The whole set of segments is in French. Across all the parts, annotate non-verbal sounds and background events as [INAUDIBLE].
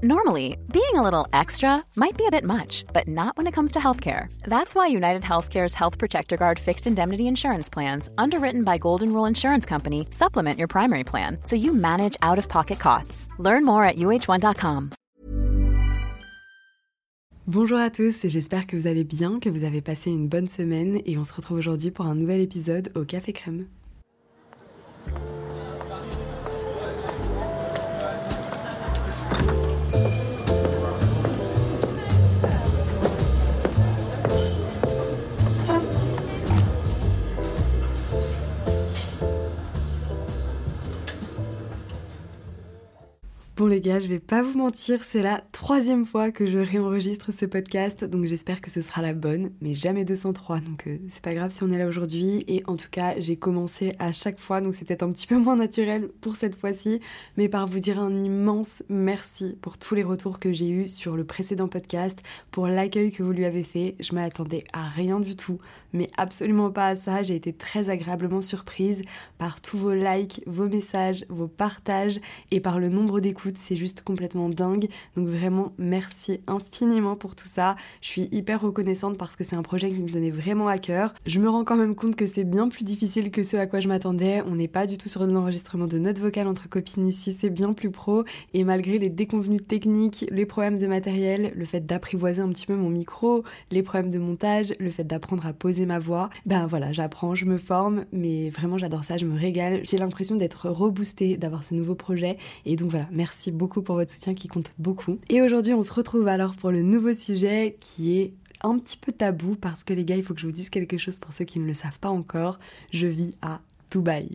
Normally, being a little extra might be a bit much, but not when it comes to healthcare. That's why United Healthcare's Health Protector Guard fixed indemnity insurance plans, underwritten by Golden Rule Insurance Company, supplement your primary plan so you manage out of pocket costs. Learn more at uh1.com. Bonjour à tous j'espère que vous allez bien, que vous avez passé une bonne semaine et on se retrouve aujourd'hui pour un nouvel épisode au Café Crème. Bon les gars, je vais pas vous mentir, c'est la troisième fois que je réenregistre ce podcast, donc j'espère que ce sera la bonne, mais jamais 203, donc euh, c'est pas grave si on est là aujourd'hui, et en tout cas j'ai commencé à chaque fois, donc c'est peut-être un petit peu [LAUGHS] moins naturel pour cette fois-ci, mais par vous dire un immense merci pour tous les retours que j'ai eus sur le précédent podcast, pour l'accueil que vous lui avez fait, je m'attendais à rien du tout, mais absolument pas à ça, j'ai été très agréablement surprise par tous vos likes, vos messages, vos partages, et par le nombre d'écoutes c'est juste complètement dingue. Donc vraiment, merci infiniment pour tout ça. Je suis hyper reconnaissante parce que c'est un projet qui me donnait vraiment à cœur. Je me rends quand même compte que c'est bien plus difficile que ce à quoi je m'attendais. On n'est pas du tout sur l'enregistrement de notes vocales entre copines ici, c'est bien plus pro. Et malgré les déconvenues techniques, les problèmes de matériel, le fait d'apprivoiser un petit peu mon micro, les problèmes de montage, le fait d'apprendre à poser ma voix, ben voilà, j'apprends, je me forme, mais vraiment j'adore ça, je me régale. J'ai l'impression d'être reboostée, d'avoir ce nouveau projet. Et donc voilà, merci Merci beaucoup pour votre soutien qui compte beaucoup. Et aujourd'hui, on se retrouve alors pour le nouveau sujet qui est un petit peu tabou parce que les gars, il faut que je vous dise quelque chose pour ceux qui ne le savent pas encore. Je vis à Dubaï.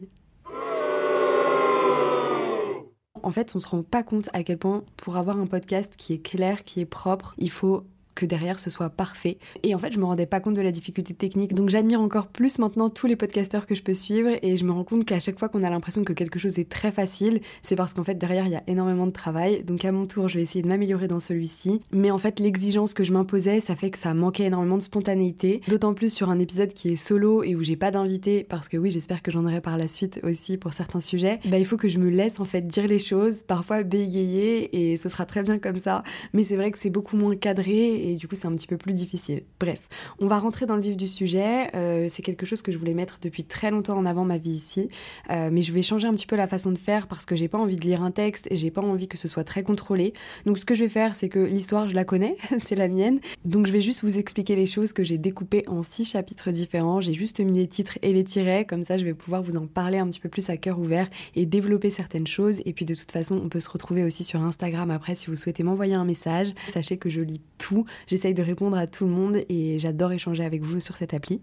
En fait, on se rend pas compte à quel point pour avoir un podcast qui est clair, qui est propre, il faut que derrière ce soit parfait. Et en fait, je me rendais pas compte de la difficulté technique. Donc j'admire encore plus maintenant tous les podcasteurs que je peux suivre et je me rends compte qu'à chaque fois qu'on a l'impression que quelque chose est très facile, c'est parce qu'en fait derrière il y a énormément de travail. Donc à mon tour, je vais essayer de m'améliorer dans celui-ci. Mais en fait, l'exigence que je m'imposais, ça fait que ça manquait énormément de spontanéité. D'autant plus sur un épisode qui est solo et où j'ai pas d'invité, parce que oui, j'espère que j'en aurai par la suite aussi pour certains sujets. Bah, il faut que je me laisse en fait dire les choses, parfois bégayer et ce sera très bien comme ça. Mais c'est vrai que c'est beaucoup moins cadré et du coup c'est un petit peu plus difficile. Bref, on va rentrer dans le vif du sujet. Euh, c'est quelque chose que je voulais mettre depuis très longtemps en avant ma vie ici, euh, mais je vais changer un petit peu la façon de faire parce que j'ai pas envie de lire un texte et j'ai pas envie que ce soit très contrôlé. Donc ce que je vais faire, c'est que l'histoire je la connais, [LAUGHS] c'est la mienne. Donc je vais juste vous expliquer les choses que j'ai découpées en six chapitres différents. J'ai juste mis les titres et les tirets, comme ça je vais pouvoir vous en parler un petit peu plus à cœur ouvert et développer certaines choses. Et puis de toute façon, on peut se retrouver aussi sur Instagram après si vous souhaitez m'envoyer un message. Sachez que je lis tout. J'essaye de répondre à tout le monde et j'adore échanger avec vous sur cette appli.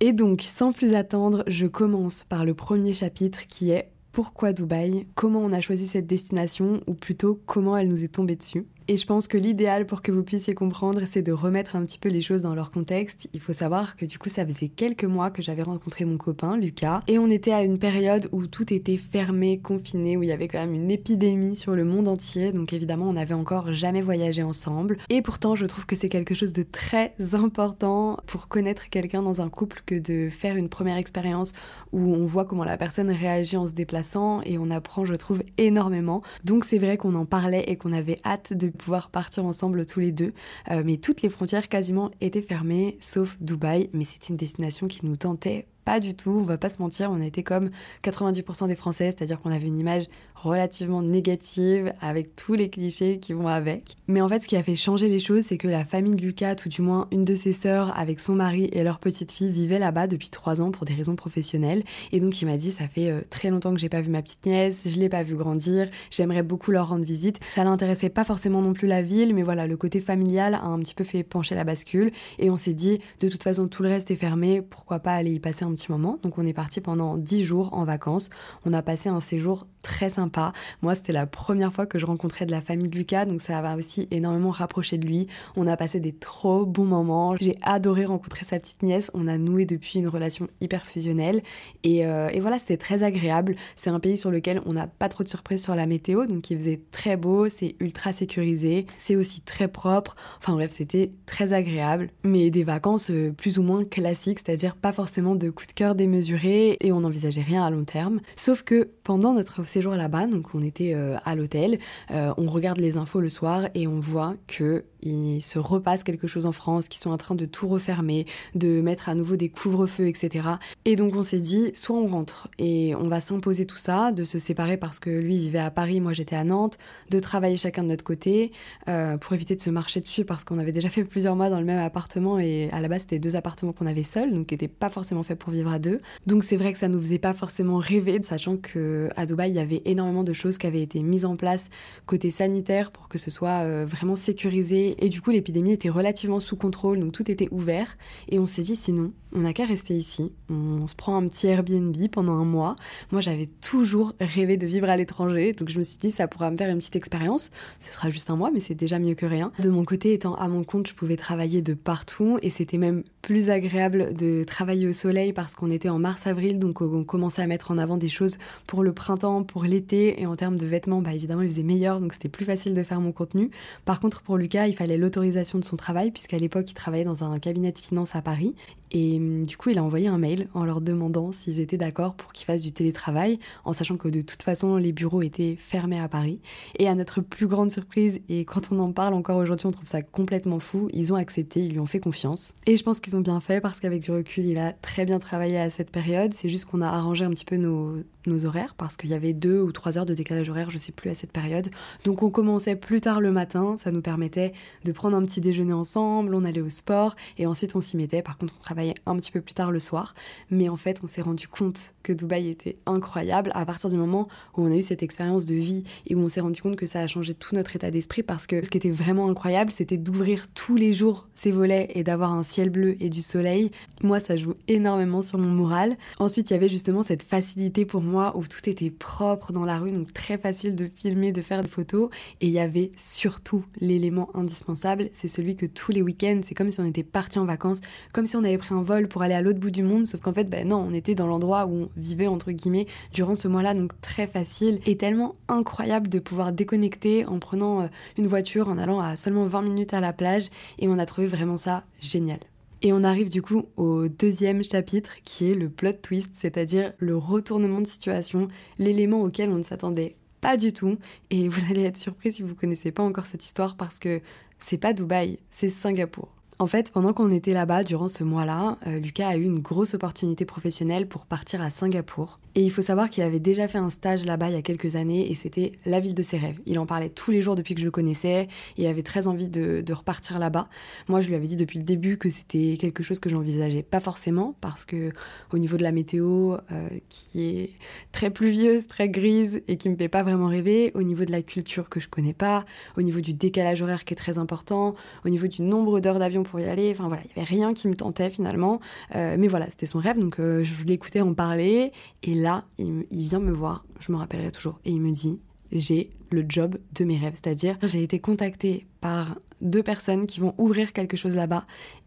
Et donc, sans plus attendre, je commence par le premier chapitre qui est Pourquoi Dubaï? Comment on a choisi cette destination? ou plutôt comment elle nous est tombée dessus? Et je pense que l'idéal pour que vous puissiez comprendre, c'est de remettre un petit peu les choses dans leur contexte. Il faut savoir que du coup, ça faisait quelques mois que j'avais rencontré mon copain, Lucas, et on était à une période où tout était fermé, confiné, où il y avait quand même une épidémie sur le monde entier. Donc évidemment, on n'avait encore jamais voyagé ensemble. Et pourtant, je trouve que c'est quelque chose de très important pour connaître quelqu'un dans un couple que de faire une première expérience où on voit comment la personne réagit en se déplaçant et on apprend, je trouve, énormément. Donc c'est vrai qu'on en parlait et qu'on avait hâte de pouvoir partir ensemble tous les deux. Euh, mais toutes les frontières quasiment étaient fermées, sauf Dubaï. Mais c'était une destination qui nous tentait pas du tout, on va pas se mentir, on était comme 90% des Français, c'est-à-dire qu'on avait une image relativement négative avec tous les clichés qui vont avec. Mais en fait, ce qui a fait changer les choses, c'est que la famille de Lucas, tout du moins une de ses sœurs, avec son mari et leur petite fille, vivait là-bas depuis trois ans pour des raisons professionnelles. Et donc, il m'a dit, ça fait euh, très longtemps que j'ai pas vu ma petite nièce, je l'ai pas vu grandir, j'aimerais beaucoup leur rendre visite. Ça l'intéressait pas forcément non plus la ville, mais voilà, le côté familial a un petit peu fait pencher la bascule. Et on s'est dit, de toute façon, tout le reste est fermé, pourquoi pas aller y passer un petit moment? Donc, on est parti pendant dix jours en vacances. On a passé un séjour très sympa sympa. Moi, c'était la première fois que je rencontrais de la famille de Lucas, donc ça m'a aussi énormément rapproché de lui. On a passé des trop bons moments. J'ai adoré rencontrer sa petite nièce. On a noué depuis une relation hyper fusionnelle. Et, euh, et voilà, c'était très agréable. C'est un pays sur lequel on n'a pas trop de surprises sur la météo, donc il faisait très beau, c'est ultra sécurisé, c'est aussi très propre. Enfin bref, c'était très agréable. Mais des vacances euh, plus ou moins classiques, c'est-à-dire pas forcément de coup de cœur démesuré et on n'envisageait rien à long terme. Sauf que pendant notre séjour là-bas, donc on était euh, à l'hôtel, on regarde les infos le soir et on voit que il se repasse quelque chose en France, qui sont en train de tout refermer, de mettre à nouveau des couvre-feux, etc. Et donc on s'est dit, soit on rentre et on va s'imposer tout ça, de se séparer parce que lui vivait à Paris, moi j'étais à Nantes, de travailler chacun de notre côté, euh, pour éviter de se marcher dessus parce qu'on avait déjà fait plusieurs mois dans le même appartement et à la base c'était deux appartements qu'on avait seuls, donc qui n'étaient pas forcément faits pour vivre à deux. Donc c'est vrai que ça nous faisait pas forcément rêver, sachant que à Dubaï il y avait énormément de choses qui avaient été mises en place côté sanitaire pour que ce soit euh, vraiment sécurisé et du coup, l'épidémie était relativement sous contrôle, donc tout était ouvert. Et on s'est dit, sinon, on n'a qu'à rester ici. On se prend un petit Airbnb pendant un mois. Moi, j'avais toujours rêvé de vivre à l'étranger, donc je me suis dit, ça pourra me faire une petite expérience. Ce sera juste un mois, mais c'est déjà mieux que rien. De mon côté, étant à mon compte, je pouvais travailler de partout et c'était même plus agréable de travailler au soleil parce qu'on était en mars-avril, donc on commençait à mettre en avant des choses pour le printemps, pour l'été. Et en termes de vêtements, bah évidemment, il faisait meilleur, donc c'était plus facile de faire mon contenu. Par contre, pour Lucas, il fallait l'autorisation de son travail, puisqu'à l'époque, il travaillait dans un cabinet de finance à Paris. Et hum, du coup, il a envoyé un mail en leur demandant s'ils étaient d'accord pour qu'ils fassent du télétravail, en sachant que de toute façon, les bureaux étaient fermés à Paris. Et à notre plus grande surprise, et quand on en parle encore aujourd'hui, on trouve ça complètement fou, ils ont accepté, ils lui ont fait confiance. Et je pense qu'ils ont bien fait parce qu'avec du recul, il a très bien travaillé à cette période. C'est juste qu'on a arrangé un petit peu nos, horaires parce qu'il y avait deux ou trois heures de décalage horaire, je sais plus à cette période. Donc on commençait plus tard le matin, ça nous permettait de prendre un petit déjeuner ensemble, on allait au sport et ensuite on s'y mettait. Par contre, on travaillait un petit peu plus tard le soir. Mais en fait, on s'est rendu compte que Dubaï était incroyable à partir du moment où on a eu cette expérience de vie et où on s'est rendu compte que ça a changé tout notre état d'esprit parce que ce qui était vraiment incroyable, c'était d'ouvrir tous les jours ses volets et d'avoir un ciel bleu et du soleil. Moi, ça joue énormément sur mon moral. Ensuite, il y avait justement cette facilité pour moi où tout était propre dans la rue, donc très facile de filmer, de faire des photos. Et il y avait surtout l'élément indispensable, c'est celui que tous les week-ends, c'est comme si on était parti en vacances, comme si on avait un vol pour aller à l'autre bout du monde, sauf qu'en fait, ben non, on était dans l'endroit où on vivait, entre guillemets, durant ce mois-là, donc très facile et tellement incroyable de pouvoir déconnecter en prenant euh, une voiture, en allant à seulement 20 minutes à la plage. Et on a trouvé vraiment ça génial. Et on arrive du coup au deuxième chapitre qui est le plot twist, c'est-à-dire le retournement de situation, l'élément auquel on ne s'attendait pas du tout. Et vous allez être surpris si vous connaissez pas encore cette histoire parce que c'est pas Dubaï, c'est Singapour. En fait, pendant qu'on était là-bas, durant ce mois-là, euh, Lucas a eu une grosse opportunité professionnelle pour partir à Singapour. Et il faut savoir qu'il avait déjà fait un stage là-bas il y a quelques années et c'était la ville de ses rêves. Il en parlait tous les jours depuis que je le connaissais et il avait très envie de, repartir là-bas. Moi, je lui avais dit depuis le début que c'était quelque chose que j'envisageais pas forcément parce que au niveau de la météo, euh, qui est très pluvieuse, très grise et qui me fait pas vraiment rêver, au niveau de la culture que je connais pas, au niveau du décalage horaire qui est très important, au niveau du nombre d'heures d'avion pour y aller. Enfin voilà, il y avait rien qui me tentait finalement. Euh, mais voilà, c'était son rêve, donc euh, je l'écoutais en parler. Et il, vient me voir, je me rappellerai toujours, et il me dit j'ai le job de mes rêves. C'est-à-dire, j'ai été contactée par deux personnes qui vont ouvrir quelque chose là-bas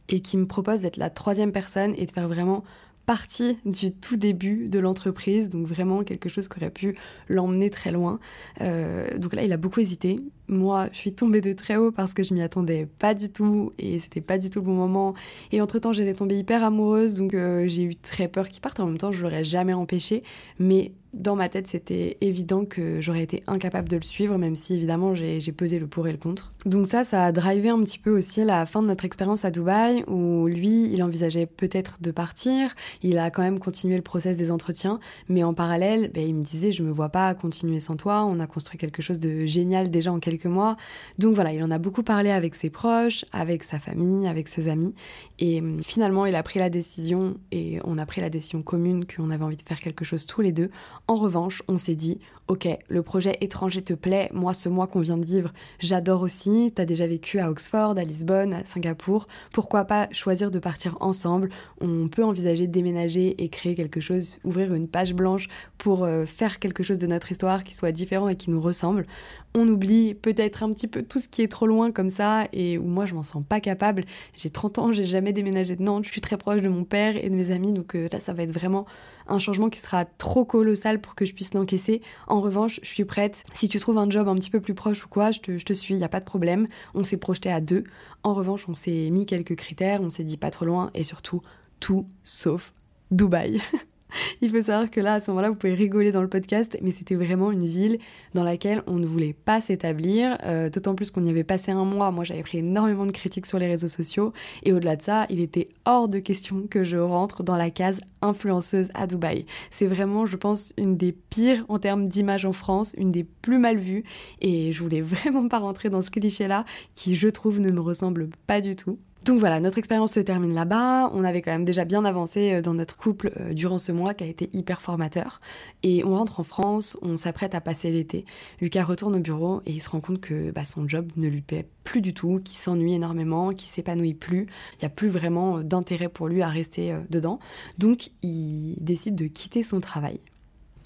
et qui me proposent d'être la troisième personne et de faire vraiment partie du tout début de l'entreprise, donc vraiment quelque chose qui aurait pu l'emmener très loin. Euh, donc là, il a beaucoup hésité. Moi, je suis tombée de très haut parce que je m'y attendais pas du tout et c'était pas du tout le bon moment. Et entre-temps, j'étais tombée hyper amoureuse, donc euh, j'ai eu très peur qu'il parte. En même temps, je l'aurais jamais empêché, mais dans ma tête, c'était évident que j'aurais été incapable de le suivre, même si évidemment j'ai pesé le pour et le contre. Donc ça, ça a drivé un petit peu aussi la fin de notre expérience à Dubaï, où lui, il envisageait peut-être de partir. Il a quand même continué le process des entretiens, mais en parallèle, ben, il me disait, je me vois pas continuer sans toi. On a construit quelque chose de génial déjà en quelques mois. Donc voilà, il en a beaucoup parlé avec ses proches, avec sa famille, avec ses amis, et hum, finalement, il a pris la décision, et on a pris la décision commune qu'on avait envie de faire quelque chose tous les deux. En revanche, on s'est dit, ok, le projet étranger te plaît, moi ce mois qu'on vient de vivre, j'adore aussi, t'as déjà vécu à Oxford, à Lisbonne, à Singapour, pourquoi pas choisir de partir ensemble, on peut envisager de déménager et créer quelque chose, ouvrir une page blanche pour euh, faire quelque chose de notre histoire qui soit différent et qui nous ressemble. On oublie peut-être un petit peu tout ce qui est trop loin comme ça et où moi je m'en sens pas capable. J'ai 30 ans, j'ai jamais déménagé de Nantes, je suis très proche de mon père et de mes amis, donc euh, là ça va être vraiment un changement qui sera trop colossal pour que je puisse l'encaisser. En revanche, je suis prête. Si tu trouves un job un petit peu plus proche ou quoi, je te, je te suis, il n'y a pas de problème. On s'est projeté à deux. En revanche, on s'est mis quelques critères, on s'est dit pas trop loin et surtout tout sauf Dubaï. [LAUGHS] [LAUGHS] Il faut savoir que là, à ce moment-là, vous pouvez rigoler dans le podcast, mais c'était vraiment une ville dans laquelle on ne voulait pas s'établir, euh, d'autant plus qu'on y avait passé un mois. Moi, j'avais pris énormément de critiques sur les réseaux sociaux, et au-delà de ça, il était hors de question que je rentre dans la case influenceuse à Dubaï. C'est vraiment, je pense, une des pires en termes d'image en France, une des plus mal vues, et je voulais [LAUGHS] vraiment pas rentrer dans ce cliché-là, qui, je trouve, ne me ressemble pas du tout. Donc voilà, notre expérience se termine là-bas. On avait quand même déjà bien avancé euh, dans notre couple euh, durant ce mois qui a été hyper formateur. Et on rentre en France, on s'apprête à passer l'été. Lucas retourne au bureau et il se rend compte que bah, son job ne lui plaît plus du tout, qu'il s'ennuie énormément, qu'il s'épanouit plus. Il n'y a plus vraiment euh, d'intérêt pour lui à rester dedans. Donc il décide de quitter son travail.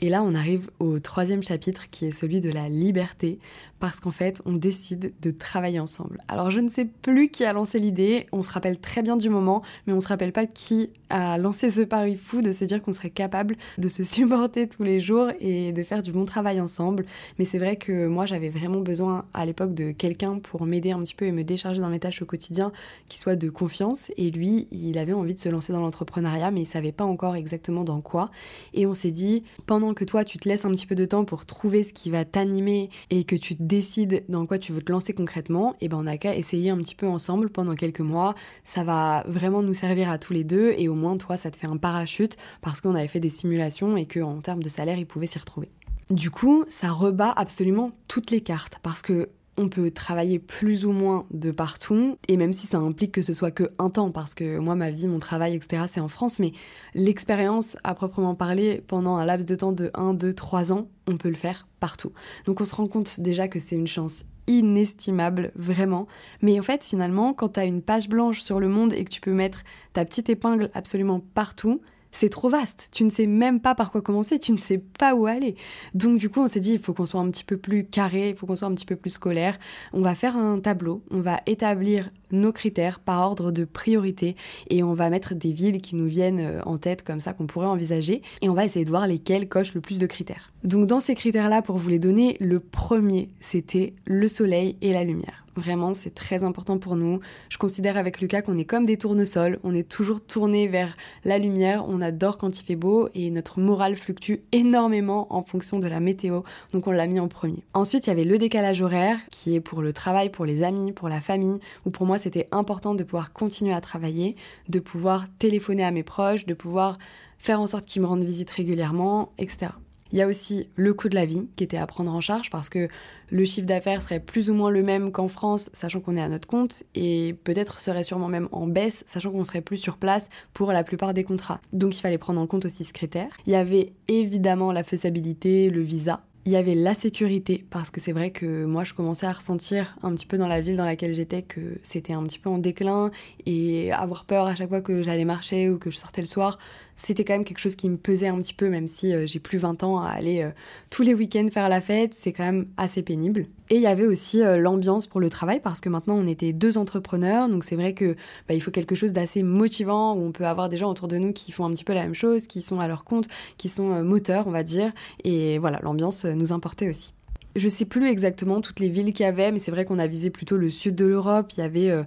Et là, on arrive au troisième chapitre qui est celui de la liberté, parce qu'en fait, on décide de travailler ensemble. Alors, je ne sais plus qui a lancé l'idée, on se rappelle très bien du moment, mais on se rappelle pas qui a lancé ce pari fou de se dire qu'on serait capable de se [LAUGHS] supporter tous les jours et de faire du bon travail ensemble. Mais c'est vrai que moi, j'avais vraiment besoin à l'époque de quelqu'un pour m'aider un petit peu et me décharger dans mes tâches au quotidien qui soit de confiance. Et lui, il avait envie de se lancer dans l'entrepreneuriat, mais il savait pas encore exactement dans quoi. Et on s'est dit, pendant que toi, tu te laisses un petit peu de temps pour trouver ce qui va t'animer et que tu décides dans quoi tu veux te lancer concrètement, et eh ben on a qu'à essayer un petit peu ensemble pendant quelques mois. Ça va vraiment nous servir à tous les deux et au moins toi, ça te fait un parachute parce qu'on avait fait des simulations et qu'en termes de salaire, il pouvait s'y retrouver. Du coup, ça rebat absolument toutes les cartes parce que on peut travailler plus ou moins de partout, et même si ça implique que ce soit que un temps, parce que moi, ma vie, mon travail, etc., c'est en France, mais l'expérience à proprement parler, pendant un laps de temps de 1, 2, 3 ans, on peut le faire partout. Donc on se rend compte déjà que c'est une chance inestimable, vraiment. Mais en fait, finalement, quand tu as une page blanche sur le monde et que tu peux mettre ta petite épingle absolument partout, c'est trop vaste. Tu ne sais même pas par quoi commencer, tu ne sais pas où aller. Donc du coup, on s'est dit, il faut qu'on soit un petit peu plus carré, il faut qu'on soit un petit peu plus scolaire. On va faire un tableau, on va établir nos critères par ordre de priorité et on va mettre des villes qui nous viennent euh, en tête comme ça qu'on pourrait envisager et on va essayer de voir lesquelles cochent le plus de critères. Donc dans ces critères-là, pour vous les donner, le premier, c'était le soleil et la lumière. Vraiment, c'est très important pour nous. Je considère avec Lucas qu'on est comme des tournesols, on est toujours tourné vers la lumière, on adore quand il fait beau et notre morale fluctue énormément en fonction de la météo, donc on l'a mis en premier. Ensuite, il y avait le décalage horaire qui est pour le travail, pour les amis, pour la famille, ou pour moi c'était important de pouvoir continuer à travailler, de pouvoir téléphoner à mes proches, de pouvoir faire en sorte qu'ils me rendent visite régulièrement, etc. Il y a aussi le coût de la vie qui était à prendre en charge parce que le chiffre d'affaires serait plus ou moins le même qu'en France, sachant qu'on est à notre compte, et peut-être serait sûrement même en baisse, sachant qu'on serait plus sur place pour la plupart des contrats. Donc il fallait prendre en compte aussi ce critère. Il y avait évidemment la faisabilité, le visa, il y avait la sécurité, parce que c'est vrai que moi je commençais à ressentir un petit peu dans la ville dans laquelle j'étais que c'était un petit peu en déclin et avoir peur à chaque fois que j'allais marcher ou que je sortais le soir, c'était quand même quelque chose qui me pesait un petit peu, même si euh, j'ai plus 20 ans à aller euh, tous les week-ends faire la fête, c'est quand même assez pénible. Et il y avait aussi euh, l'ambiance pour le travail, parce que maintenant on était deux entrepreneurs, donc c'est vrai que bah, il faut quelque chose d'assez motivant, où on peut avoir des gens autour de nous qui font un petit peu la même chose, qui sont à leur compte, qui sont moteurs, on va dire, et voilà, l'ambiance nous importait aussi je sais plus exactement toutes les villes qu'il y avait, mais c'est vrai qu'on a visé plutôt le sud de l'Europe. Il y avait euh,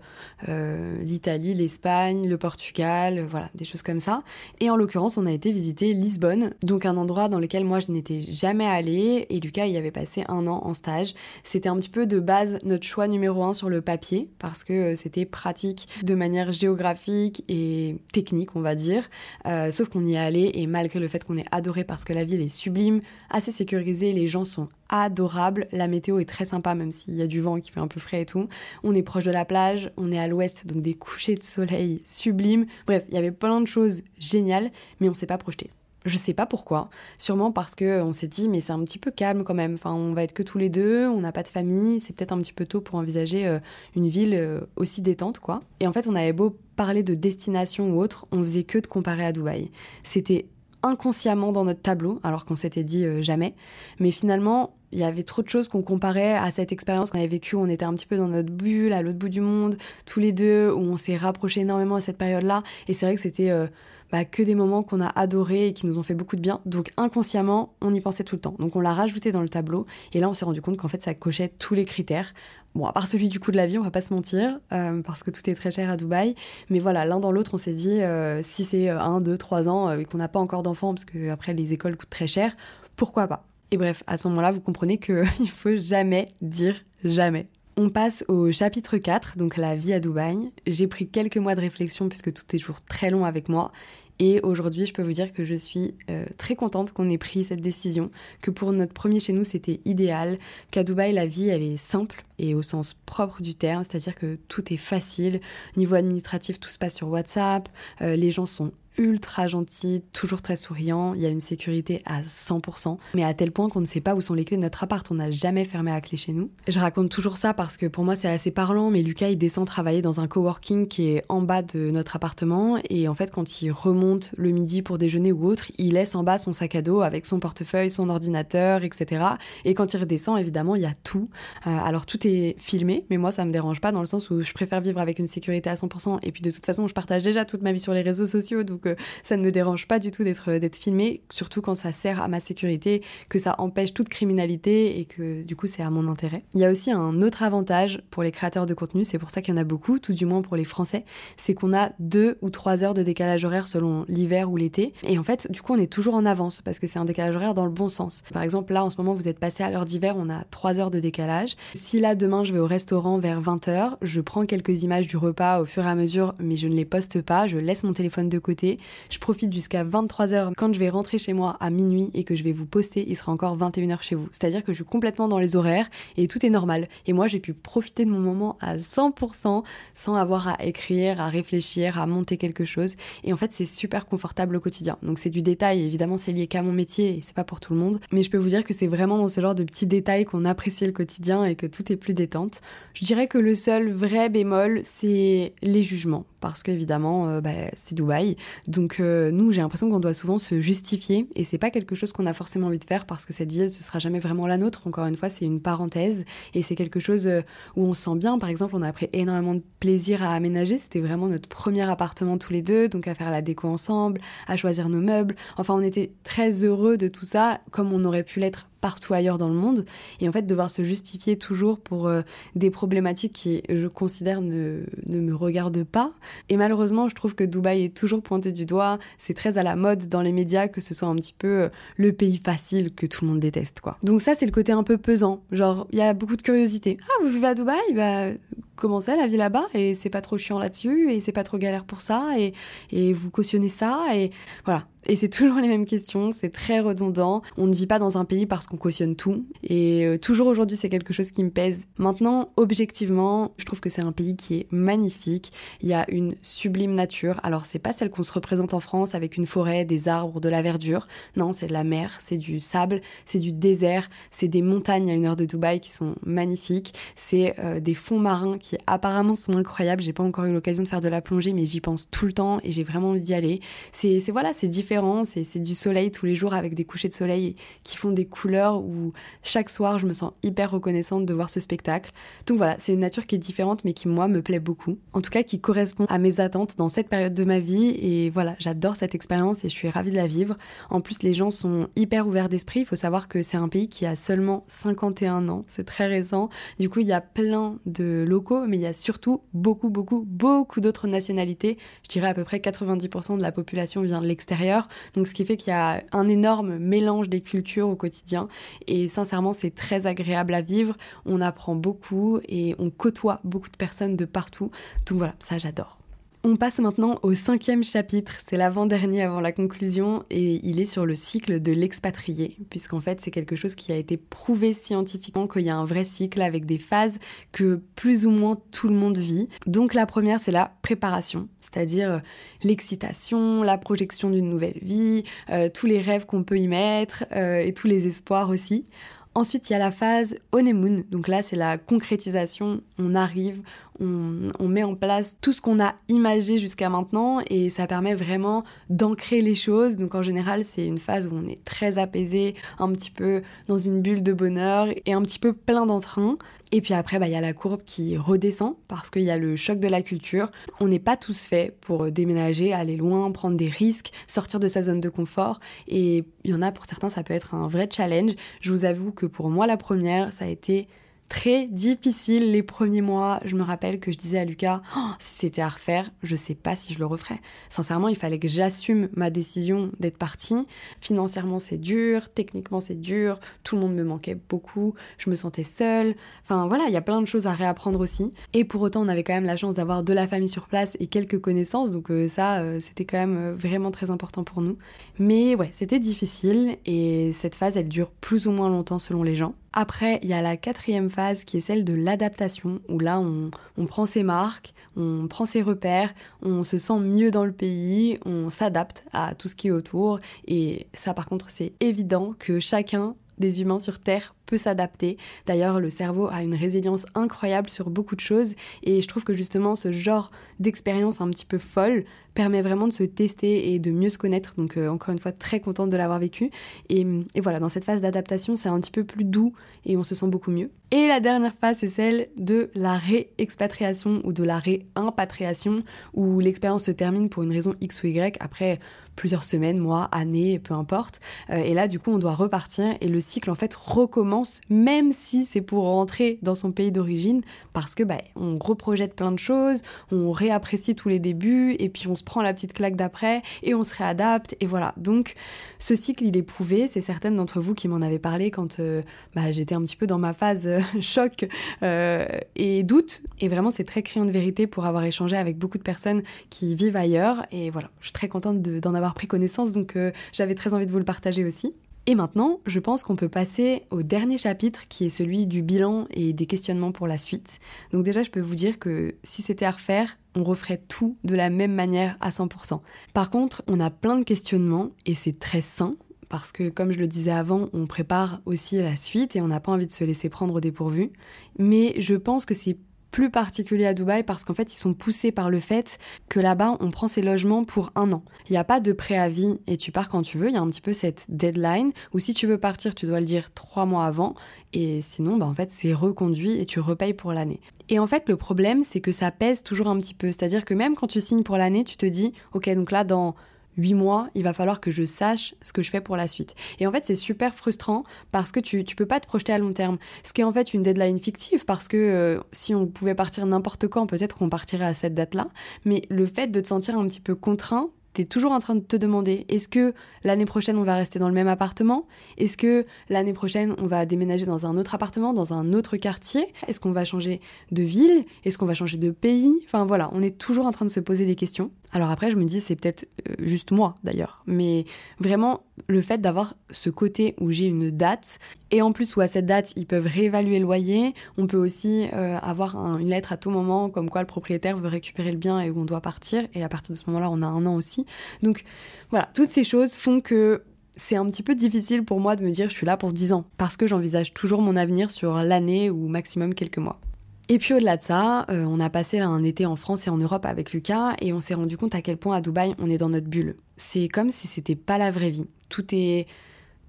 euh, l'Italie, l'Espagne, le Portugal, euh, voilà, des choses comme ça. Et en l'occurrence, on a été visiter Lisbonne, donc un endroit dans lequel moi je n'étais jamais allée. Et Lucas y avait passé un an en stage. C'était un petit peu de base notre choix numéro un sur le papier, parce que c'était pratique de manière géographique et technique, on va dire. sauf qu'on y est allé et malgré le fait qu'on est adoré parce que la ville est sublime, assez sécurisée, les gens sont adorable. La météo est très sympa, même s'il y a du vent qui fait un peu frais et tout. On est proche de la plage, on est à l'ouest, donc des couchers de soleil sublimes. Bref, il y avait plein de choses géniales, mais on s'est pas projeté. Je sais pas pourquoi. Sûrement parce que on s'est dit mais c'est un petit peu calme quand même. Enfin, on va être que tous les deux, on n'a pas de famille, c'est peut-être un petit peu tôt pour envisager euh, une ville euh, aussi détente quoi. Et en fait, on avait beau parler de destination ou autre, on faisait que de comparer à Dubaï. C'était inconsciemment dans notre tableau, alors qu'on s'était dit euh, jamais. Mais finalement, il y avait trop de choses qu'on comparait à cette expérience qu'on avait vécue. On était un petit peu dans notre bulle, à l'autre bout du monde, tous les deux, où on s'est rapprochés énormément à cette période-là. Et c'est vrai que c'était bah, que des moments qu'on a adorés et qui nous ont fait beaucoup de bien. Donc inconsciemment, on y pensait tout le temps. Donc on l'a rajouté dans le tableau et là on s'est rendu compte qu'en fait ça cochait tous les critères. Bon, à part celui du coût de la vie, on va pas se mentir, euh, parce que tout est très cher à Dubaï. Mais voilà, l'un dans l'autre, on s'est dit, euh, si c'est 1, 2, 3 ans et qu'on n'a pas encore d'enfants, parce que après les écoles coûtent très cher, pourquoi pas? Et bref, à ce moment-là, vous comprenez qu'il [LAUGHS] faut jamais dire jamais. On passe au chapitre 4, donc la vie à Dubaï. J'ai pris quelques mois de réflexion puisque tout est toujours très long avec moi et aujourd'hui, je peux vous dire que je suis euh, très contente qu'on ait pris cette décision, que pour notre premier chez nous, c'était idéal, qu'à Dubaï, la vie, elle est simple et au sens propre du terme, c'est-à-dire que tout est facile. Niveau administratif, tout se passe sur WhatsApp, euh, les gens sont ultra gentil, toujours très souriant, il y a une sécurité à 100%, mais à tel point qu'on ne sait pas où sont les clés de notre appart, on n'a jamais fermé à clé chez nous. Je raconte toujours ça parce que pour moi c'est assez parlant, mais Lucas il descend travailler dans un coworking qui est en bas de notre appartement, et en fait quand il remonte le midi pour déjeuner ou autre, il laisse en bas son sac à dos avec son portefeuille, son ordinateur, etc. Et quand il redescend, évidemment, il y a tout. Euh, alors tout est filmé, mais moi ça me dérange pas dans le sens où je préfère vivre avec une sécurité à 100%, et puis de toute façon je partage déjà toute ma vie sur les réseaux sociaux, donc ça ne me dérange pas du tout d'être d'être filmé, surtout quand ça sert à ma sécurité, que ça empêche toute criminalité et que du coup c'est à mon intérêt. Il y a aussi un autre avantage pour les créateurs de contenu, c'est pour ça qu'il y en a beaucoup, tout du moins pour les Français, c'est qu'on a deux ou trois heures de décalage horaire selon l'hiver ou l'été. Et en fait, du coup, on est toujours en avance parce que c'est un décalage horaire dans le bon sens. Par exemple, là en ce moment, vous êtes passé à l'heure d'hiver, on a trois heures de décalage. Si là demain je vais au restaurant vers 20h, je prends quelques images du repas au fur et à mesure, mais je ne les poste pas, je laisse mon téléphone de côté, je profite jusqu'à 23h. Quand je vais rentrer chez moi à minuit et que je vais vous poster, il sera encore 21h chez vous. C'est-à-dire que je suis complètement dans les horaires et tout est normal. Et moi, j'ai pu profiter de mon moment à 100% sans avoir à écrire, à réfléchir, à monter quelque chose. Et en fait, c'est super confortable au quotidien. Donc c'est du détail, évidemment, c'est lié qu'à mon métier et c'est pas pour tout le monde. Mais je peux vous dire que c'est vraiment dans ce genre de petits détails qu'on apprécie le quotidien et que tout est plus détente. Je dirais que le seul vrai bémol, c'est les jugements parce qu'évidemment, euh, bah, c'est Dubaï. Donc euh, nous, j'ai l'impression qu'on doit souvent se justifier et c'est pas quelque chose qu'on a forcément envie de faire parce que cette ville, ce sera jamais vraiment la nôtre. Encore une fois, c'est une parenthèse et c'est quelque chose euh, où on se sent bien. Par exemple, on a pris énormément de plaisir à aménager. C'était vraiment notre premier appartement tous les deux, donc à faire la déco ensemble, à choisir nos meubles. Enfin, on était très heureux de tout ça, comme on aurait pu l'être partout ailleurs dans le monde. Et en fait, devoir se justifier toujours pour euh, des problématiques qui, je considère, ne, ne, me regardent pas. Et malheureusement, je trouve que Dubaï est toujours pointé du doigt. C'est très à la mode dans les médias que ce soit un petit peu euh, le pays facile que tout le monde déteste, quoi. Donc ça, c'est le côté un peu pesant. Genre, il y a beaucoup de curiosité. Ah, vous vivez à Dubaï? Bah, comment c'est la vie là-bas? Et c'est pas trop chiant là-dessus Et c'est pas trop galère pour ça Et, et vous cautionnez ça Et voilà. Et c'est toujours les mêmes questions, c'est très redondant. On ne vit pas dans un pays parce qu'on cautionne tout. Et euh, toujours aujourd'hui, c'est quelque chose qui me pèse. Maintenant, objectivement, je trouve que c'est un pays qui est magnifique. Il y a une sublime nature. Alors, c'est pas celle qu'on se représente en France avec une forêt, des arbres, de la verdure. Non, c'est de la mer, c'est du sable, c'est du désert, c'est des montagnes à une heure de Dubaï qui sont magnifiques. C'est euh, des fonds marins qui apparemment sont incroyables. J'ai pas encore eu l'occasion de faire de la plongée, mais j'y pense tout le temps et j'ai vraiment envie d'y aller. C'est voilà, c'est différent c'est du soleil tous les jours avec des couchers de soleil qui font des couleurs où chaque soir je me sens hyper reconnaissante de voir ce spectacle. Donc voilà, c'est une nature qui est différente mais qui moi me plaît beaucoup. En tout cas qui correspond à mes attentes dans cette période de ma vie et voilà, j'adore cette expérience et je suis ravie de la vivre. En plus les gens sont hyper ouverts d'esprit, il faut savoir que c'est un pays qui a seulement 51 ans, c'est très récent. Du coup, il y a plein de locaux mais il y a surtout beaucoup beaucoup beaucoup d'autres nationalités. Je dirais à peu près 90% de la population vient de l'extérieur donc ce qui fait qu'il y a un énorme mélange des cultures au quotidien. Et sincèrement, c'est très agréable à vivre. On apprend beaucoup et on côtoie beaucoup de personnes de partout. Donc voilà, ça j'adore. On passe maintenant au cinquième chapitre, c'est l'avant-dernier avant la conclusion, et il est sur le cycle de l'expatrié, puisqu'en fait c'est quelque chose qui a été prouvé scientifiquement qu'il y a un vrai cycle avec des phases que plus ou moins tout le monde vit. Donc la première c'est la préparation, c'est-à-dire euh, l'excitation, la projection d'une nouvelle vie, euh, tous les rêves qu'on peut y mettre, euh, et tous les espoirs aussi. Ensuite, il y a la phase honeymoon. Donc là, c'est la concrétisation. On arrive, on, met en place tout ce qu'on a imagé jusqu'à maintenant et ça permet vraiment d'ancrer les choses. Donc en général, c'est une phase où on est très apaisé, un petit peu dans une bulle de bonheur et un petit peu plein d'entrain. Et puis après, bah, il y a la courbe qui redescend parce qu'il y a le choc de la culture. On n'est pas tous faits pour déménager, aller loin, prendre des risques, sortir de sa zone de confort. Et il y en a pour certains, ça peut être un vrai challenge. Je vous avoue que pour moi, la première, ça a été très difficile les premiers mois. Je me rappelle que je disais à Lucas, oh, si c'était à refaire, je sais pas si je le referais. Sincèrement, il fallait que j'assume ma décision d'être partie. Financièrement, c'est dur, techniquement, c'est dur, tout le monde me manquait beaucoup, je me sentais seule. Enfin voilà, il y a plein de choses à réapprendre aussi. Et pour autant, on avait quand même la chance d'avoir de la famille sur place et quelques connaissances, donc euh, ça, euh, c'était quand même euh, vraiment très important pour nous. Mais ouais, c'était difficile et cette phase, elle dure plus ou moins longtemps selon les gens. Après, il y a la quatrième phase qui est celle de l'adaptation, où là, on, prend ses marques, on prend ses repères, on se sent mieux dans le pays, on s'adapte à tout ce qui est autour. Et ça, par contre, c'est évident que chacun des humains sur Terre peut s'adapter. D'ailleurs, le cerveau a une résilience incroyable sur beaucoup de choses et je trouve que justement ce genre d'expérience un petit peu folle permet vraiment de se tester et de mieux se connaître. Donc euh, encore une fois, très contente de l'avoir vécu. Et, voilà, dans cette phase d'adaptation, c'est un petit peu plus doux et on se sent beaucoup mieux. Et la dernière phase, c'est celle de la réexpatriation ou de la réimpatriation, où l'expérience se termine pour une raison X ou Y. Après, plusieurs semaines, mois, années, peu importe. Euh, et là, du coup, on doit repartir et le cycle, en fait, recommence, même si c'est pour rentrer dans son pays d'origine, parce que bah, on reprojette plein de choses, on réapprécie tous les débuts, et puis on se prend la petite claque d'après, et on se réadapte, et voilà. Donc, ce cycle, il est prouvé. C'est certaines d'entre vous qui m'en avaient parlé quand euh, bah, j'étais un petit peu dans ma phase euh, [LAUGHS] choc et doute. Et vraiment, c'est très criant de vérité pour avoir échangé avec beaucoup de personnes qui vivent ailleurs. Et voilà, je suis très contente d'en avoir pris connaissance, donc euh, j'avais très envie de vous le partager aussi. Et maintenant, je pense qu'on peut passer au dernier chapitre qui est celui du bilan et des questionnements pour la suite. Donc déjà, je peux vous dire que si c'était à refaire, on referait tout de la même manière à 100%. Par contre, on a plein de questionnements et c'est très sain parce que comme je le disais avant, on prépare aussi la suite et on n'a pas envie de se laisser prendre au dépourvu. Mais je pense que c'est plus particulier à Dubaï parce qu'en fait ils sont poussés par le fait que là-bas on prend ses logements pour un an. Il n'y a pas de préavis et tu pars quand tu veux, il y a un petit peu cette deadline où si tu veux partir tu dois le dire trois mois avant et sinon bah en fait c'est reconduit et tu repayes pour l'année. Et en fait le problème c'est que ça pèse toujours un petit peu, c'est-à-dire que même quand tu signes pour l'année tu te dis ok donc là dans 8 mois, il va falloir que je sache ce que je fais pour la suite. Et en fait, c'est super frustrant parce que tu, tu peux pas te projeter à long terme. Ce qui est en fait une deadline fictive parce que euh, si on pouvait partir n'importe quand, peut-être qu'on partirait à cette date-là. Mais le fait de te sentir un petit peu contraint tu toujours en train de te demander est-ce que l'année prochaine on va rester dans le même appartement? Est-ce que l'année prochaine on va déménager dans un autre appartement, dans un autre quartier? Est-ce qu'on va changer de ville? Est-ce qu'on va changer de pays? Enfin voilà, on est toujours en train de se poser des questions. Alors après, je me dis c'est peut-être euh, juste moi d'ailleurs, mais vraiment le fait d'avoir ce côté où j'ai une date et en plus où à cette date ils peuvent réévaluer le loyer, on peut aussi euh, avoir une lettre à tout moment comme quoi le propriétaire veut récupérer le bien et où on doit partir et à partir de ce moment-là on a un an aussi. Donc voilà, toutes ces choses font que c'est un petit peu difficile pour moi de me dire je suis là pour 10 ans parce que j'envisage toujours mon avenir sur l'année ou maximum quelques mois. Et puis au-delà de ça, euh, on a passé un été en France et en Europe avec Lucas et on s'est rendu compte à quel point à Dubaï on est dans notre bulle. C'est comme si c'était pas la vraie vie. Tout est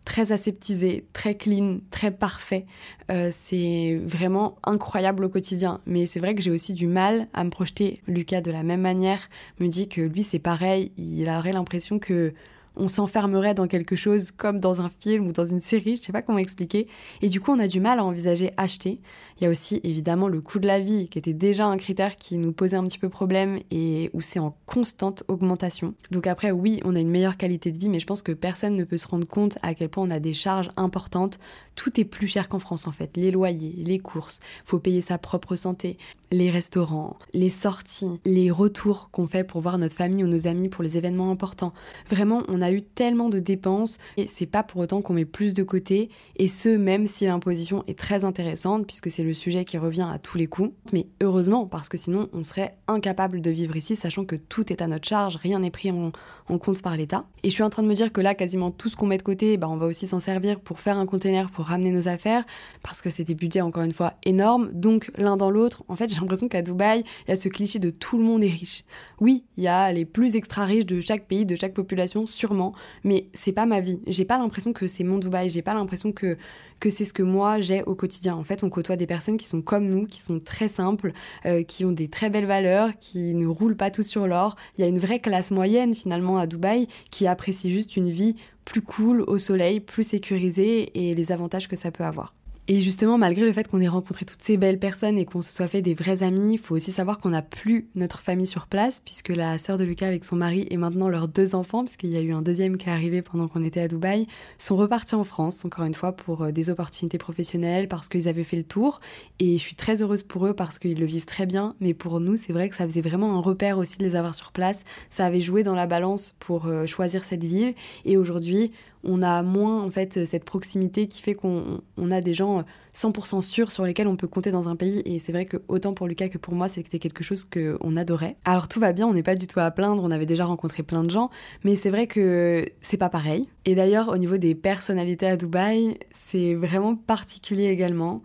très aseptisé, très clean, très parfait. Euh, c'est vraiment incroyable au quotidien. Mais c'est vrai que j'ai aussi du mal à me projeter. Lucas, de la même manière, me dit que lui, c'est pareil. Il aurait l'impression que on s'enfermerait dans quelque chose comme dans un film ou dans une série, je sais pas comment expliquer. Et du coup, on a du mal à envisager acheter. Il y a aussi évidemment le coût de la vie qui était déjà un critère qui nous posait un petit peu problème et où c'est en constante augmentation. Donc après, oui, on a une meilleure qualité de vie, mais je pense que personne ne peut se rendre compte à quel point on a des charges importantes tout est plus cher qu'en France en fait. Les loyers, les courses, faut payer sa propre santé, les restaurants, les sorties, les retours qu'on fait pour voir notre famille ou nos amis pour les événements importants. Vraiment, on a eu tellement de dépenses et c'est pas pour autant qu'on met plus de côté et ce même si l'imposition est très intéressante puisque c'est le sujet qui revient à tous les coups. Mais heureusement parce que sinon on serait incapable de vivre ici sachant que tout est à notre charge, rien n'est pris en, compte par l'État. Et je suis en train de me dire que là quasiment tout ce qu'on met de côté, bah, on va aussi s'en servir pour faire un container pour ramener nos affaires parce que c'est des budgets encore une fois énormes. Donc l'un dans l'autre, en fait j'ai l'impression qu'à Dubaï, il y a ce cliché de tout le monde est riche. Oui, il y a les plus extra riches de chaque pays, de chaque population, sûrement, mais c'est pas ma vie. J'ai pas l'impression que c'est mon Dubaï, j'ai pas l'impression que, que c'est ce que moi j'ai au quotidien. En fait, on côtoie des personnes qui sont comme nous, qui sont très simples, euh, qui ont des très belles valeurs, qui ne roulent pas tout sur l'or. Il y a une vraie classe moyenne finalement à Dubaï qui apprécie juste une vie plus cool au soleil, plus sécurisée et les avantages que ça peut avoir. Et justement, malgré le fait qu'on ait rencontré toutes ces belles personnes et qu'on se soit fait des vrais amis, il faut aussi savoir qu'on n'a plus notre famille sur place, puisque la sœur de Lucas avec son mari et maintenant leurs deux enfants, puisqu'il y a eu un deuxième qui est arrivé pendant qu'on était à Dubaï, sont repartis en France, encore une fois, pour euh, des opportunités professionnelles, parce qu'ils avaient fait le tour. Et je suis très heureuse pour eux parce qu'ils le vivent très bien, mais pour nous, c'est vrai que ça faisait vraiment un repère aussi de les avoir sur place. Ça avait joué dans la balance pour euh, choisir cette ville. Et aujourd'hui, on a moins en fait cette proximité qui fait qu'on a des gens 100% sûrs sur lesquels on peut compter dans un pays et c'est vrai que autant pour Lucas que pour moi c'était quelque chose qu'on adorait. Alors tout va bien, on n'est pas du tout à plaindre, on avait déjà rencontré plein de gens, mais c'est vrai que c'est pas pareil. Et d'ailleurs au niveau des personnalités à Dubaï, c'est vraiment particulier également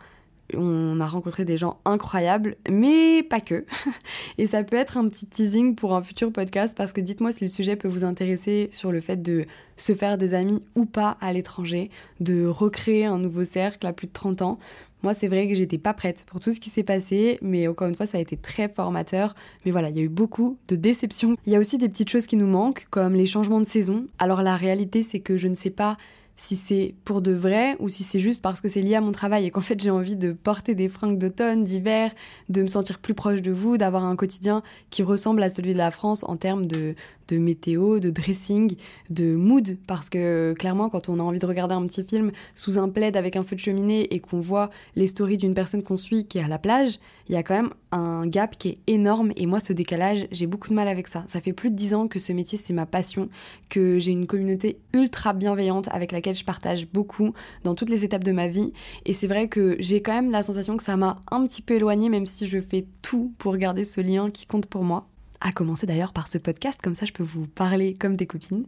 on a rencontré des gens incroyables, mais pas que. [LAUGHS] Et ça peut être un petit teasing pour un futur podcast parce que dites-moi si le sujet peut vous intéresser sur le fait de se faire des amis ou pas à l'étranger, de recréer un nouveau cercle à plus de 30 ans. Moi, c'est vrai que j'étais pas prête pour tout ce qui s'est passé, mais encore une fois, ça a été très formateur. Mais voilà, il y a eu beaucoup de déceptions. Il y a aussi des petites choses qui nous manquent, comme les changements de saison. Alors la réalité, c'est que je ne sais pas si c'est pour de vrai ou si c'est juste parce que c'est lié à mon travail et qu'en fait j'ai envie de porter des fringues d'automne, d'hiver, de me sentir plus proche de vous, d'avoir un quotidien qui ressemble à celui de la France en termes de, de météo, de dressing, de mood, parce que clairement quand on a envie de regarder un petit film sous un plaid avec un feu de cheminée et qu'on voit les stories d'une personne qu'on suit qui est à la plage, il y a quand même un gap qui est énorme et moi ce décalage, j'ai beaucoup de mal avec ça. Ça fait plus de dix ans que ce métier c'est ma passion, que j'ai une communauté ultra bienveillante avec laquelle je partage beaucoup dans toutes les étapes de ma vie et c'est vrai que j'ai quand même la sensation que ça m'a un petit peu éloignée même si je fais tout pour garder ce lien qui compte pour moi à commencer d'ailleurs par ce podcast, comme ça je peux vous parler comme des copines.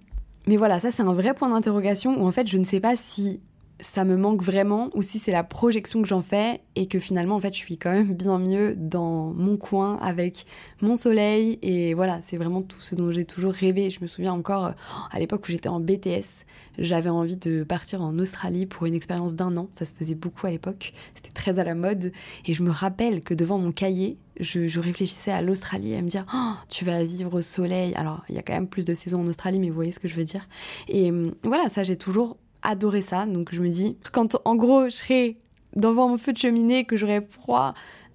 Mais voilà, ça c'est un vrai point d'interrogation où en fait je ne sais pas si ça me manque vraiment ou si c'est la projection que j'en fais et que finalement en fait je suis quand même bien mieux dans mon coin avec mon soleil et voilà c'est vraiment tout ce dont j'ai toujours rêvé. Je me souviens encore à l'époque où j'étais en BTS j'avais envie de partir en Australie pour une expérience d'un an. Ça se faisait beaucoup à l'époque c'était très à la mode. Et je me rappelle que devant mon cahier je, réfléchissais à l'Australie à me dire oh, tu vas vivre au soleil. Alors il y a quand même plus de saisons en Australie mais vous voyez ce que je veux dire. Et hum, voilà ça j'ai toujours adoré ça. Donc je me dis, quand en gros je serai devant mon feu de cheminée, que j'aurai froid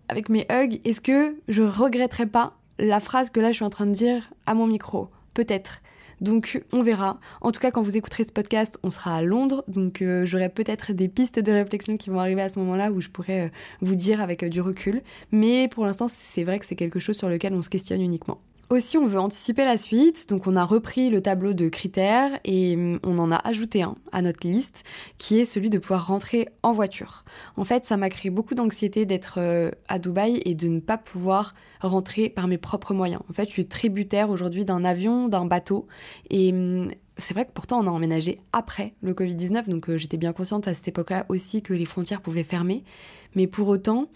avec mes hugs, est-ce que je regretterai pas la phrase que là je suis en train de dire à mon micro? Peut-être. Donc on verra. En tout cas, quand vous écouterez ce podcast, on sera à Londres, donc euh, j'aurai peut-être des pistes de réflexion qui vont arriver à ce moment-là où je pourrai euh, vous dire avec euh, du recul. Mais pour l'instant, c'est vrai que c'est quelque chose sur lequel on se questionne uniquement. Aussi, on veut anticiper la suite, donc on a repris le tableau de critères et hum, on en a ajouté un à notre liste, qui est celui de pouvoir rentrer en voiture. En fait, ça m'a créé beaucoup d'anxiété d'être euh, à Dubaï et de ne pas pouvoir rentrer par mes propres moyens. En fait, je suis tributaire aujourd'hui d'un avion, d'un bateau, et hum, c'est vrai que pourtant on a emménagé après le Covid-19, donc euh, j'étais bien consciente à cette époque-là aussi que les frontières pouvaient fermer, mais pour autant,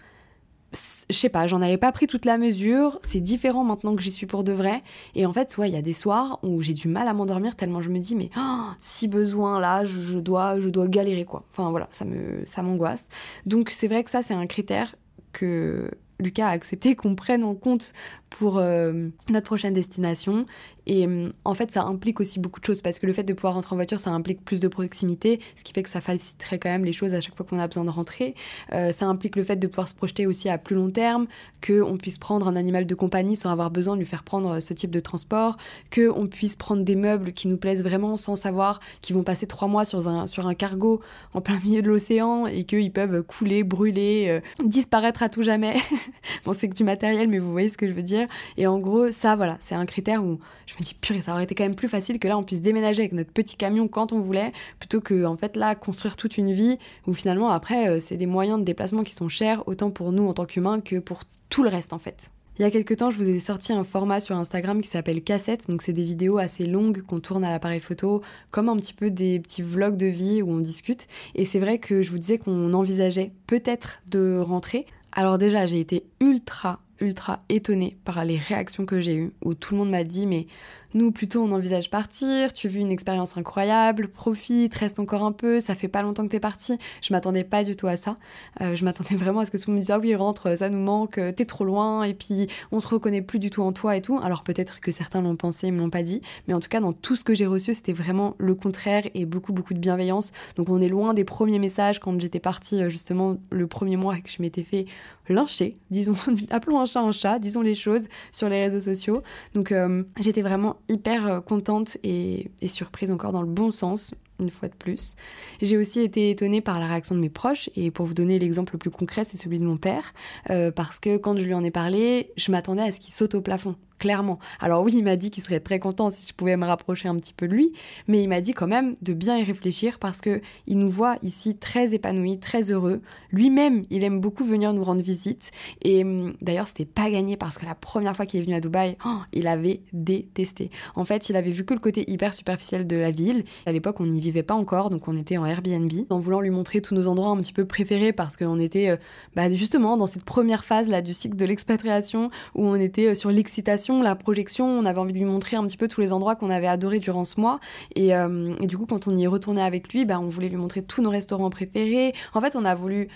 je sais pas, j'en avais pas pris toute la mesure. C'est différent maintenant que j'y suis pour de vrai. Et en fait, ouais, il y a des soirs où j'ai du mal à m'endormir tellement je me dis, mais oh, si besoin là, je, dois, je dois galérer quoi. Enfin voilà, ça me, ça m'angoisse. Donc c'est vrai que ça, c'est un critère que Lucas a accepté qu'on prenne en compte pour euh, notre prochaine destination. Et euh, en fait, ça implique aussi beaucoup de choses parce que le fait de pouvoir rentrer en voiture, ça implique plus de proximité, ce qui fait que ça faciliterait quand même les choses à chaque fois qu'on a besoin de rentrer. Euh, ça implique le fait de pouvoir se projeter aussi à plus long terme, qu'on puisse prendre un animal de compagnie sans avoir besoin de lui faire prendre ce type de transport, qu'on puisse prendre des meubles qui nous plaisent vraiment sans savoir qu'ils vont passer trois mois sur un, sur un cargo en plein milieu de l'océan et qu'ils peuvent couler, brûler, disparaître à tout jamais. [LAUGHS] bon, c'est que du matériel, mais vous voyez ce que je veux dire. Et en gros, ça, voilà, c'est un critère où je me dis, purée, ça aurait été quand même plus facile que là, on puisse déménager avec notre petit camion quand on voulait, plutôt que, en fait, là, construire toute une vie où finalement, après, euh, c'est des moyens de déplacement qui sont chers, autant pour nous en tant qu'humains que pour tout le reste, en fait. Il y a quelques temps, je vous ai sorti un format sur Instagram qui s'appelle cassette. Donc, c'est des vidéos assez longues qu'on tourne à l'appareil photo, comme un petit peu des petits vlogs de vie où on discute. Et c'est vrai que je vous disais qu'on envisageait peut-être de rentrer. Alors, déjà, j'ai été ultra, ultra étonnée par les réactions que j'ai eues, où tout le monde m'a dit mais nous, plutôt, on envisage partir. Tu vis une expérience incroyable, profite, reste encore un peu. Ça fait pas longtemps que t'es parti. Je m'attendais pas du tout à ça. Euh, je m'attendais vraiment à ce que tout le monde me dise Ah oui, rentre, ça nous manque, t'es trop loin, et puis on se reconnaît plus du tout en toi et tout. Alors peut-être que certains l'ont pensé, ils me l'ont pas dit. Mais en tout cas, dans tout ce que j'ai reçu, c'était vraiment le contraire et beaucoup, beaucoup de bienveillance. Donc on est loin des premiers messages quand j'étais partie, euh, justement, le premier mois que je m'étais fait lyncher, disons, [LAUGHS] appelons un chat un chat, disons les choses sur les réseaux sociaux. Donc euh, j'étais vraiment hyper euh, contente et, surprise encore dans le bon sens, une fois de plus. J'ai aussi été étonnée par la réaction de mes proches, et pour vous donner l'exemple le plus concret, c'est celui de mon père, euh, parce que quand je lui en ai parlé, je m'attendais à ce qu'il saute au plafond clairement. Alors oui, il m'a dit qu'il serait très content si je pouvais me rapprocher un petit peu de lui, mais il m'a dit quand même de bien y réfléchir parce que il nous voit ici très épanouis, très heureux. Lui-même, il aime beaucoup venir nous rendre visite et hum, d'ailleurs, c'était pas gagné parce que la première fois qu'il est venu à Dubaï, oh, il avait détesté. En fait, il avait vu que le côté hyper superficiel de la ville. À l'époque, on n'y vivait pas encore, donc on était en Airbnb, en voulant lui montrer tous nos endroits un petit peu préférés parce qu'on était euh, bah, justement dans cette première phase là du cycle de l'expatriation où on était euh, sur l'excitation la projection, on avait envie de lui montrer un petit peu tous les endroits qu'on avait adorés durant ce mois. Et, euh, du coup, quand on y retourné avec lui, bah, on voulait lui montrer tous nos restaurants préférés. En fait, on a voulu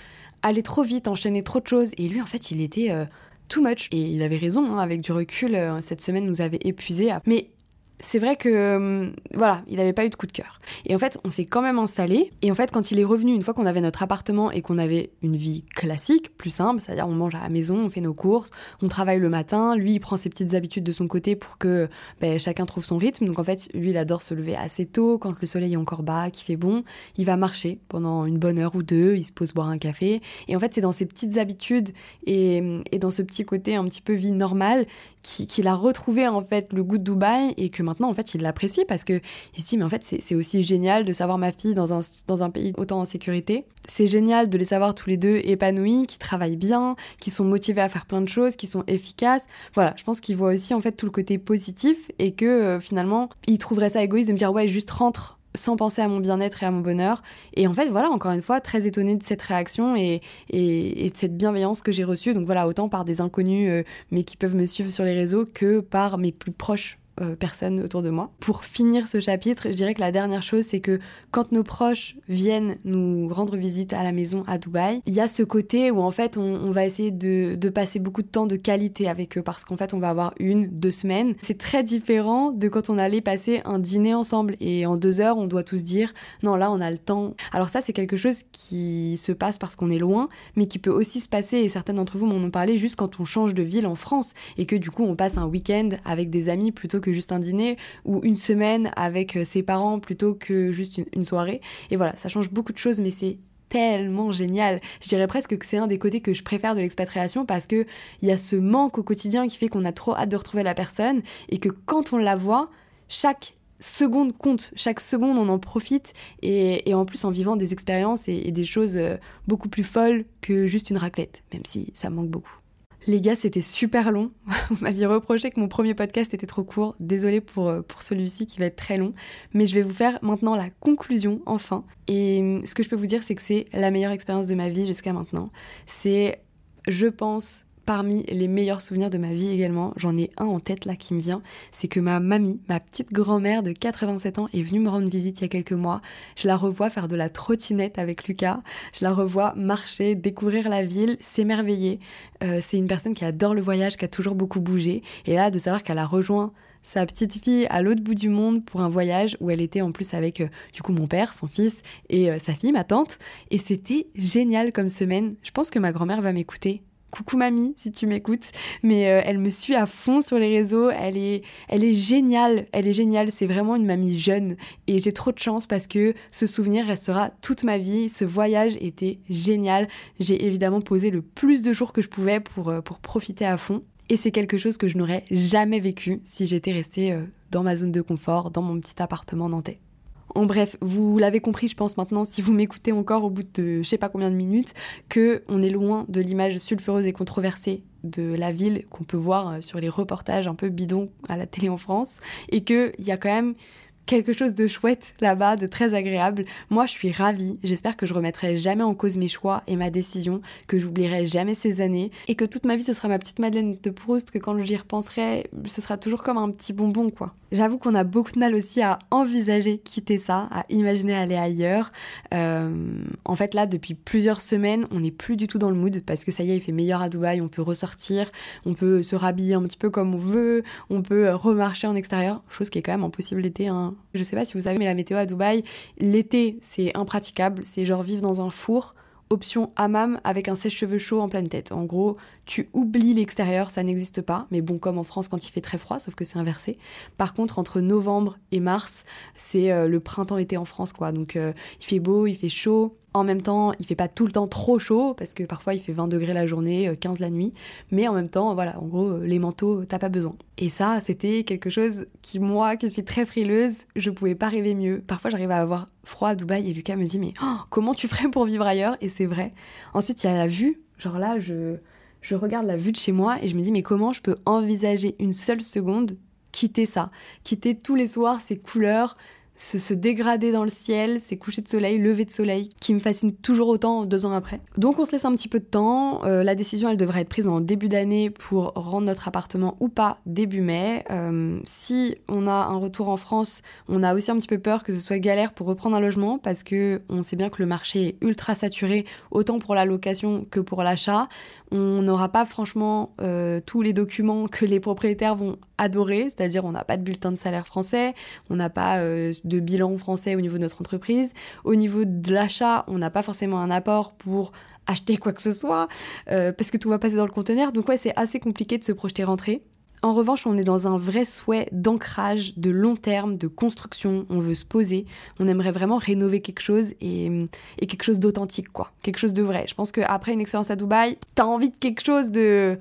aller trop vite, enchaîner trop de choses. Et lui, en fait, il était... Euh, too much. Et il avait raison, hein, avec du recul, euh, cette semaine nous avait épuisés. Mais c'est vrai que euh, voilà, il n'avait pas eu de coup de cœur. Et en fait, on s'est quand même installé. Et en fait, quand il est revenu, une fois qu'on avait notre appartement et qu'on avait une vie classique, plus simple, c'est-à-dire on mange à la maison, on fait nos courses, on travaille le matin, lui il prend ses petites habitudes de son côté pour que ben, chacun trouve son rythme. Donc en fait, lui il adore se lever assez tôt quand le soleil est encore bas, qu'il fait bon. Il va marcher pendant une bonne heure ou deux, il se pose boire un café. Et en fait, c'est dans ces petites habitudes et, et dans ce petit côté un petit peu vie normale qu'il a retrouvé en fait le goût de Dubaï et que maintenant en fait il l'apprécie parce que il se dit mais en fait c'est aussi génial de savoir ma fille dans un, dans un pays autant en sécurité. C'est génial de les savoir tous les deux épanouis, qui travaillent bien, qui sont motivés à faire plein de choses, qui sont efficaces. Voilà, je pense qu'il voit aussi en fait tout le côté positif et que euh, finalement il trouverait ça égoïste de me dire ouais juste rentre sans penser à mon bien-être et à mon bonheur. Et en fait, voilà, encore une fois, très étonnée de cette réaction et, et, de cette bienveillance que j'ai reçue. Donc voilà, autant par des inconnus, euh, mais qui peuvent me suivre sur les réseaux, que par mes plus proches personnes autour de moi. Pour finir ce chapitre, je dirais que la dernière chose, c'est que quand nos proches viennent nous rendre visite à la maison à Dubaï, il y a ce côté où en fait on, va essayer de, de, passer beaucoup de temps de qualité avec eux parce qu'en fait on va avoir une, deux semaines. C'est très différent de quand on allait passer un dîner ensemble et en deux heures on doit tous dire non là on a le temps. Alors ça c'est quelque chose qui se passe parce qu'on est loin, mais qui peut aussi se passer et certains d'entre vous m'en ont parlé juste quand on change de ville en France et que du coup on passe un week-end avec des amis plutôt que juste un dîner ou une semaine avec euh, ses parents plutôt que juste une, soirée. Et voilà, ça change beaucoup de choses, mais c'est tellement génial. Je dirais presque que c'est un des côtés que je préfère de l'expatriation parce que il y a ce manque au quotidien qui fait qu'on a trop hâte de retrouver la personne et que quand on la voit, chaque seconde compte, chaque seconde on en profite et, en plus en vivant des expériences et des choses euh, beaucoup plus folles que juste une raclette, même si ça manque beaucoup. Les gars, c'était super long. [LAUGHS] Vous m'aviez reproché que mon premier podcast était trop court. Désolée pour, euh, pour celui-ci qui va être très long. Mais je vais vous faire maintenant la conclusion, enfin. Et hum, ce que je peux vous dire, c'est que c'est la meilleure expérience de ma vie jusqu'à maintenant. C'est, je pense, parmi les meilleurs souvenirs de ma vie également. J'en ai un en tête là qui me vient. C'est que ma mamie, ma petite grand-mère de 87 ans, est venue me rendre visite il y a quelques mois. Je la revois faire de la trottinette avec Lucas. Je la revois marcher, découvrir la ville, s'émerveiller. Euh, c'est une personne qui adore le voyage, qui a toujours beaucoup bougé. Et là, de savoir qu'elle a rejoint sa petite fille à l'autre bout du monde pour un voyage où elle était en plus avec euh, du coup mon père, son fils et euh, sa fille, ma tante. Et c'était génial comme semaine. Je pense que ma grand-mère va m'écouter. Coucou mamie, si tu m'écoutes, mais euh, elle me suit à fond sur les réseaux. Elle est, elle est géniale, elle est géniale. C'est vraiment une mamie jeune et j'ai trop de chance parce que ce souvenir restera toute ma vie. Ce voyage était génial. J'ai évidemment posé le plus de jours que je pouvais pour, pour profiter à fond. Et c'est quelque chose que je n'aurais jamais vécu si j'étais restée euh, dans ma zone de confort, dans mon petit appartement nantais. En bref, vous l'avez compris, je pense maintenant, si vous m'écoutez encore au bout de je sais pas combien de minutes, que on est loin de l'image sulfureuse et controversée de la ville qu'on peut voir euh, sur les reportages un peu bidons à la télé en France, et qu'il y a quand même quelque chose de chouette là-bas, de très agréable. Moi, je suis ravie. J'espère que je remettrai jamais en cause mes choix et ma décision, que j'oublierai jamais ces années et que toute ma vie ce sera ma petite Madeleine de Proust, que quand j'y repenserai, ce sera toujours comme un petit bonbon, quoi. J'avoue qu'on a beaucoup de mal aussi à envisager quitter ça, à imaginer aller ailleurs. Euh, en fait, là, depuis plusieurs semaines, on n'est plus du tout dans le mood parce que ça y est, il fait meilleur à Dubaï, on peut ressortir, on peut se rhabiller un petit peu comme on veut, on peut remarcher en extérieur, chose qui est quand même impossible l'été. Hein. Je sais pas si vous savez, mais la météo à Dubaï, l'été, c'est impraticable, c'est genre vivre dans un four option hammam avec un sèche-cheveux chaud en pleine tête. En gros, tu oublies l'extérieur, ça n'existe pas. Mais bon, comme en France quand il fait très froid, sauf que c'est inversé. Par contre, entre novembre et mars, c'est euh, le printemps-été en France, quoi. Donc, euh, il fait beau, il fait chaud. En même temps, il fait pas tout le temps trop chaud parce que parfois il fait 20 degrés la journée, 15 euh, la nuit. Mais en même temps, voilà, en gros, les manteaux, t'as pas besoin. Et ça, c'était quelque chose qui, moi, qui suis très frileuse, je pouvais pas rêver mieux. Parfois, j'arrive à avoir froid à Dubaï et Lucas me dit, mais oh, comment tu ferais pour vivre ailleurs? Et c'est vrai. Ensuite, il y a la vue. Genre là, je, je regarde la vue de chez moi et je me dis, mais comment je peux envisager une seule seconde quitter ça? Quitter tous les soirs ces couleurs, se, dégrader dans le ciel, ces couchers de soleil, lever de soleil, qui me fascinent toujours autant deux ans après. Donc on se laisse un petit peu de temps. Euh, la décision, elle devrait être prise en début d'année pour rendre notre appartement ou pas début mai. Euh, si on a un retour en France, on a aussi un petit peu peur que ce soit galère pour reprendre un logement parce que on sait bien que le marché est ultra saturé, autant pour la location que pour l'achat. On n'aura pas franchement euh, tous les documents que les propriétaires vont adorer, c'est-à-dire on n'a pas de bulletin de salaire français, on n'a pas de bilan français au niveau de notre entreprise. Au niveau de l'achat, on n'a pas forcément un apport pour acheter quoi que ce soit, euh, parce que tout va passer dans le conteneur. Donc ouais, c'est assez compliqué de se projeter rentrer. En revanche, on est dans un vrai souhait d'ancrage, de long terme, de construction. On veut se poser. On aimerait vraiment rénover quelque chose et, et quelque chose d'authentique, quoi. Quelque chose de vrai. Je pense qu'après une expérience à Dubaï, t'as envie de quelque chose de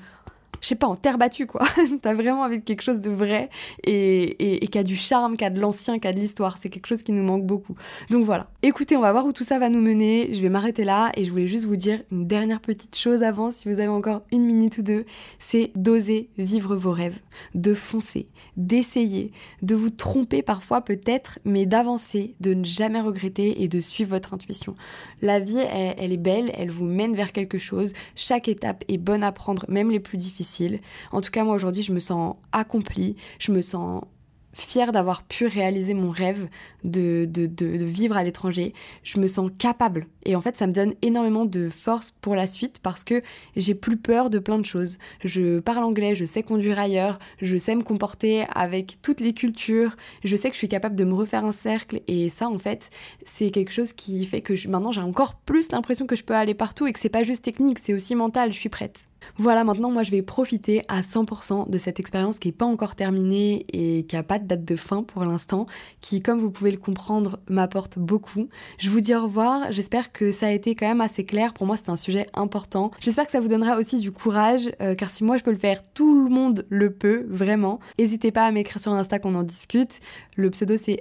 je sais pas, en terre battue, quoi. [LAUGHS] T'as vraiment envie de quelque chose de vrai et, et, qui a du charme, qui a de l'ancien, qui a de l'histoire. C'est quelque chose qui nous manque beaucoup. Donc voilà. Écoutez, on va voir où tout ça va nous mener. Je vais m'arrêter là et je voulais juste vous dire une dernière petite chose avant, si vous avez encore une minute ou deux. C'est d'oser vivre vos rêves, de foncer, d'essayer, de vous tromper parfois peut-être, mais d'avancer, de ne jamais regretter et de suivre votre intuition. La vie, elle est belle, elle vous mène vers quelque chose. Chaque étape est bonne à prendre, même les plus difficiles. En tout cas, moi aujourd'hui, je me sens accomplie, je me sens fière d'avoir pu réaliser mon rêve de, vivre à l'étranger. Je me sens capable. Et en fait, ça me donne énormément de force pour la suite parce que j'ai plus peur de plein de choses. Je parle anglais, je sais conduire ailleurs, je sais me comporter avec toutes les cultures, je sais que je suis capable de me refaire un cercle. Et ça, en fait, c'est quelque chose qui fait que maintenant, j'ai encore plus l'impression que je peux aller partout et que c'est pas juste technique, c'est aussi mental. Je suis prête. Voilà, maintenant moi je vais profiter à 100% de cette expérience qui n'est pas encore terminée et qui n'a pas de date de fin pour l'instant, qui comme vous pouvez le comprendre m'apporte beaucoup. Je vous dis au revoir, j'espère que ça a été quand même assez clair, pour moi c'est un sujet important. J'espère que ça vous donnera aussi du courage, euh, car si moi je peux le faire, tout le monde le peut, vraiment. N'hésitez pas à m'écrire sur Insta qu'on en discute. Le pseudo c'est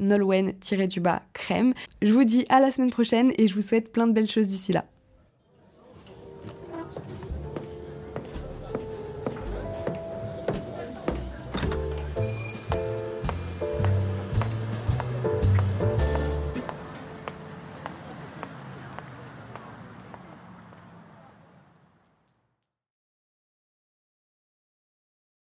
nolwen-crème. Je vous dis à la semaine prochaine et je vous souhaite plein de belles choses d'ici là.